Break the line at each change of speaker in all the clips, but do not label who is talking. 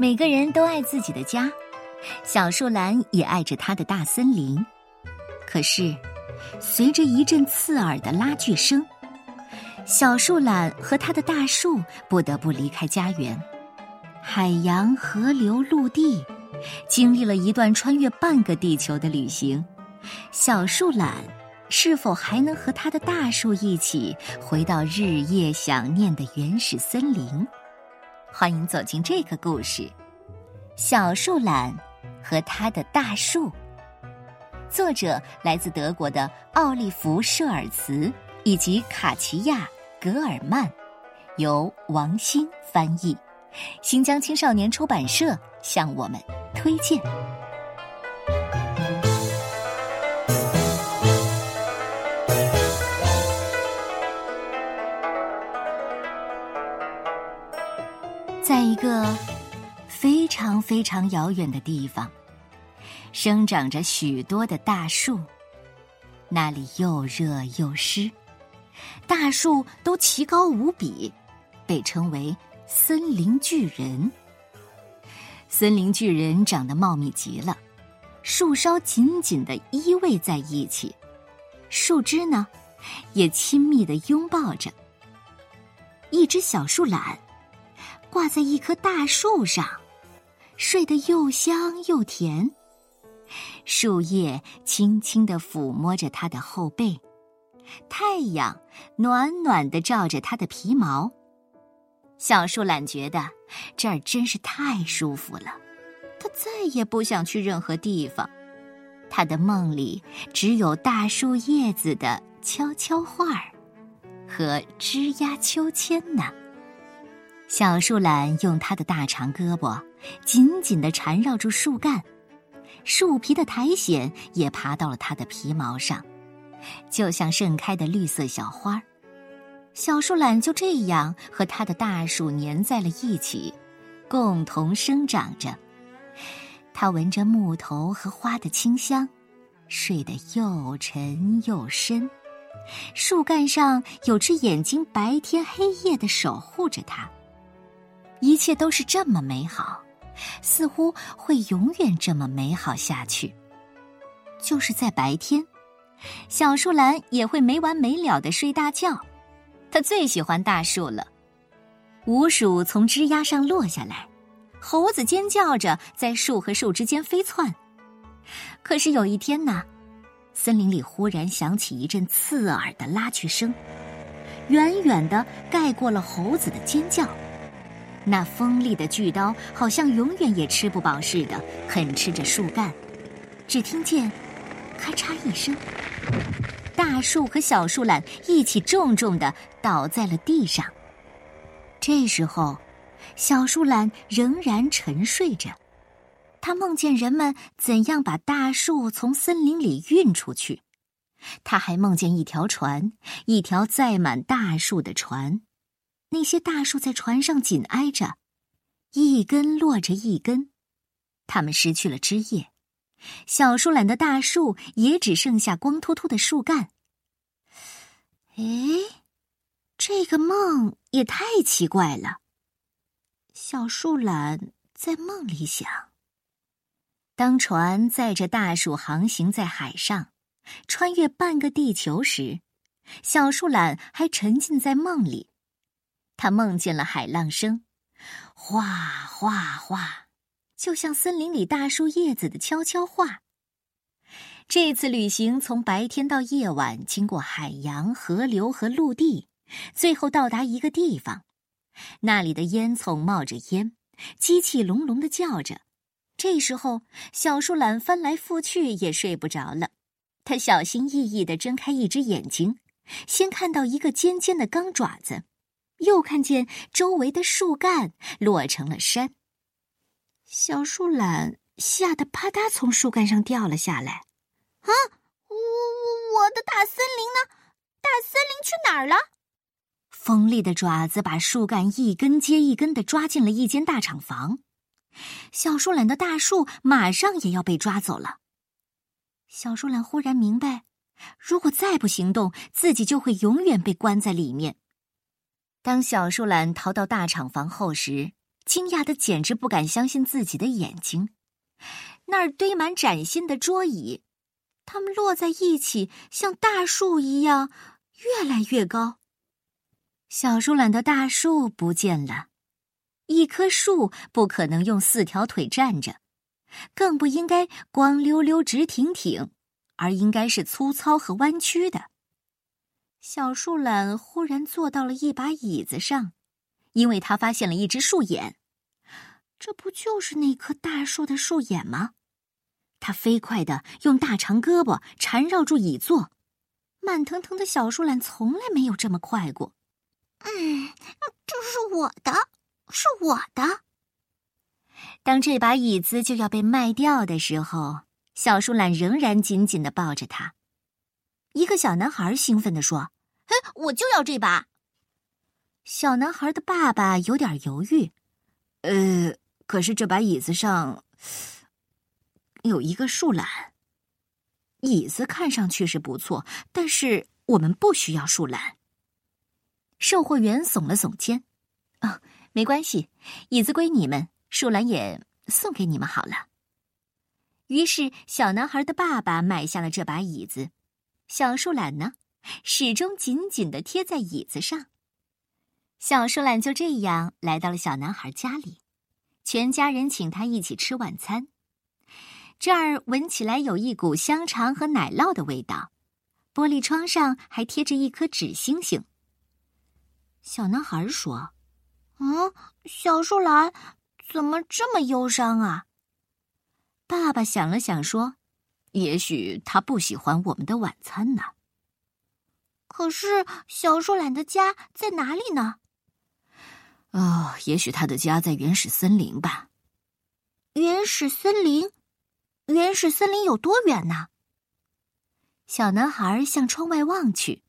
每个人都爱自己的家，小树懒也爱着它的大森林。可是，随着一阵刺耳的拉锯声，小树懒和它的大树不得不离开家园。海洋、河流、陆地，经历了一段穿越半个地球的旅行。小树懒是否还能和它的大树一起回到日夜想念的原始森林？欢迎走进这个故事，《小树懒和他的大树》。作者来自德国的奥利弗·舍尔茨以及卡奇亚·格尔曼，由王鑫翻译，新疆青少年出版社向我们推荐。在一个非常非常遥远的地方，生长着许多的大树。那里又热又湿，大树都奇高无比，被称为“森林巨人”。森林巨人长得茂密极了，树梢紧紧的依偎在一起，树枝呢，也亲密的拥抱着。一只小树懒。挂在一棵大树上，睡得又香又甜。树叶轻轻地抚摸着它的后背，太阳暖暖地照着它的皮毛。小树懒觉得这儿真是太舒服了，它再也不想去任何地方。它的梦里只有大树叶子的悄悄话儿和枝桠秋千呢。小树懒用它的大长胳膊紧紧的缠绕住树干，树皮的苔藓也爬到了它的皮毛上，就像盛开的绿色小花。小树懒就这样和它的大树粘在了一起，共同生长着。它闻着木头和花的清香，睡得又沉又深。树干上有只眼睛，白天黑夜的守护着它。一切都是这么美好，似乎会永远这么美好下去。就是在白天，小树懒也会没完没了的睡大觉。它最喜欢大树了。鼯鼠从枝丫上落下来，猴子尖叫着在树和树之间飞窜。可是有一天呢，森林里忽然响起一阵刺耳的拉锯声，远远的盖过了猴子的尖叫。那锋利的锯刀好像永远也吃不饱似的，啃吃着树干。只听见“咔嚓”一声，大树和小树懒一起重重的倒在了地上。这时候，小树懒仍然沉睡着，他梦见人们怎样把大树从森林里运出去，他还梦见一条船，一条载满大树的船。那些大树在船上紧挨着，一根落着一根，它们失去了枝叶，小树懒的大树也只剩下光秃秃的树干。哎，这个梦也太奇怪了。小树懒在梦里想：当船载着大树航行在海上，穿越半个地球时，小树懒还沉浸在梦里。他梦见了海浪声，哗哗哗，就像森林里大树叶子的悄悄话。这次旅行从白天到夜晚，经过海洋、河流和陆地，最后到达一个地方，那里的烟囱冒着烟，机器隆隆的叫着。这时候，小树懒翻来覆去也睡不着了，他小心翼翼的睁开一只眼睛，先看到一个尖尖的钢爪子。又看见周围的树干落成了山，小树懒吓得啪嗒从树干上掉了下来。
啊，我我我的大森林呢？大森林去哪儿了？
锋利的爪子把树干一根接一根的抓进了一间大厂房，小树懒的大树马上也要被抓走了。小树懒忽然明白，如果再不行动，自己就会永远被关在里面。当小树懒逃到大厂房后时，惊讶的简直不敢相信自己的眼睛。那儿堆满崭新的桌椅，它们摞在一起，像大树一样，越来越高。小树懒的大树不见了，一棵树不可能用四条腿站着，更不应该光溜溜直挺挺，而应该是粗糙和弯曲的。小树懒忽然坐到了一把椅子上，因为他发现了一只树眼。这不就是那棵大树的树眼吗？他飞快的用大长胳膊缠绕住椅座，慢腾腾的小树懒从来没有这么快过。
嗯，这是我的，是我的。
当这把椅子就要被卖掉的时候，小树懒仍然紧紧的抱着它。一个小男孩兴奋地说：“
嘿，我就要这把！”
小男孩的爸爸有点犹豫：“呃。”可是这把椅子上有一个树懒。椅子看上去是不错，但是我们不需要树懒。售货员耸了耸肩：“啊，没关系，椅子归你们，树懒也送给你们好了。”于是，小男孩的爸爸买下了这把椅子，小树懒呢，始终紧紧的贴在椅子上。小树懒就这样来到了小男孩家里。全家人请他一起吃晚餐，这儿闻起来有一股香肠和奶酪的味道。玻璃窗上还贴着一颗纸星星。小男孩说：“
嗯，小树懒怎么这么忧伤啊？”
爸爸想了想说：“也许他不喜欢我们的晚餐呢。”
可是小树懒的家在哪里呢？
哦，也许他的家在原始森林吧。
原始森林，原始森林有多远呢？
小男孩向窗外望去。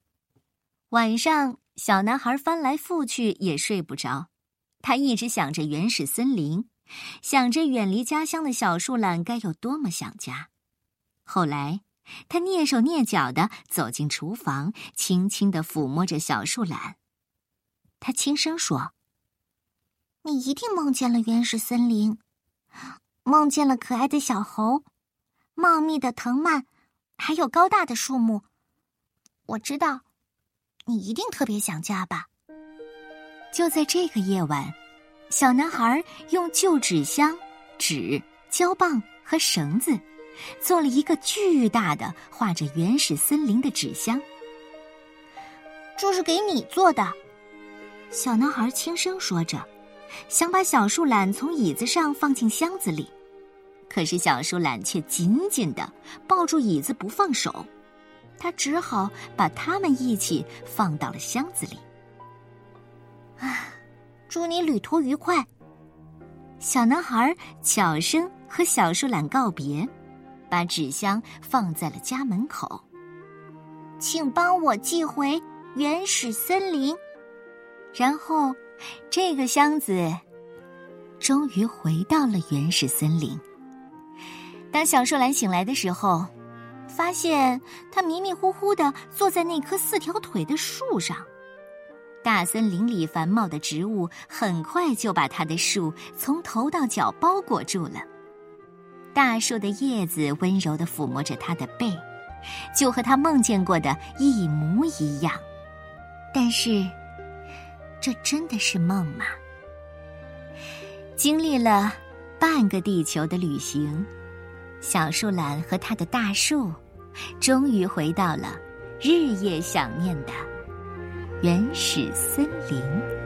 晚上，小男孩翻来覆去也睡不着，他一直想着原始森林，想着远离家乡的小树懒该有多么想家。后来，他蹑手蹑脚的走进厨房，轻轻的抚摸着小树懒。他轻声说。
你一定梦见了原始森林，梦见了可爱的小猴，茂密的藤蔓，还有高大的树木。我知道，你一定特别想家吧。
就在这个夜晚，小男孩用旧纸箱、纸、胶棒和绳子，做了一个巨大的画着原始森林的纸箱。
这是给你做的，
小男孩轻声说着。想把小树懒从椅子上放进箱子里，可是小树懒却紧紧的抱住椅子不放手，他只好把它们一起放到了箱子里。
啊，祝你旅途愉快！
小男孩悄声和小树懒告别，把纸箱放在了家门口。
请帮我寄回原始森林，
然后。这个箱子终于回到了原始森林。当小树懒醒来的时候，发现它迷迷糊糊的坐在那棵四条腿的树上。大森林里繁茂的植物很快就把它的树从头到脚包裹住了。大树的叶子温柔的抚摸着他的背，就和他梦见过的一模一样。但是。这真的是梦吗？经历了半个地球的旅行，小树懒和他的大树，终于回到了日夜想念的原始森林。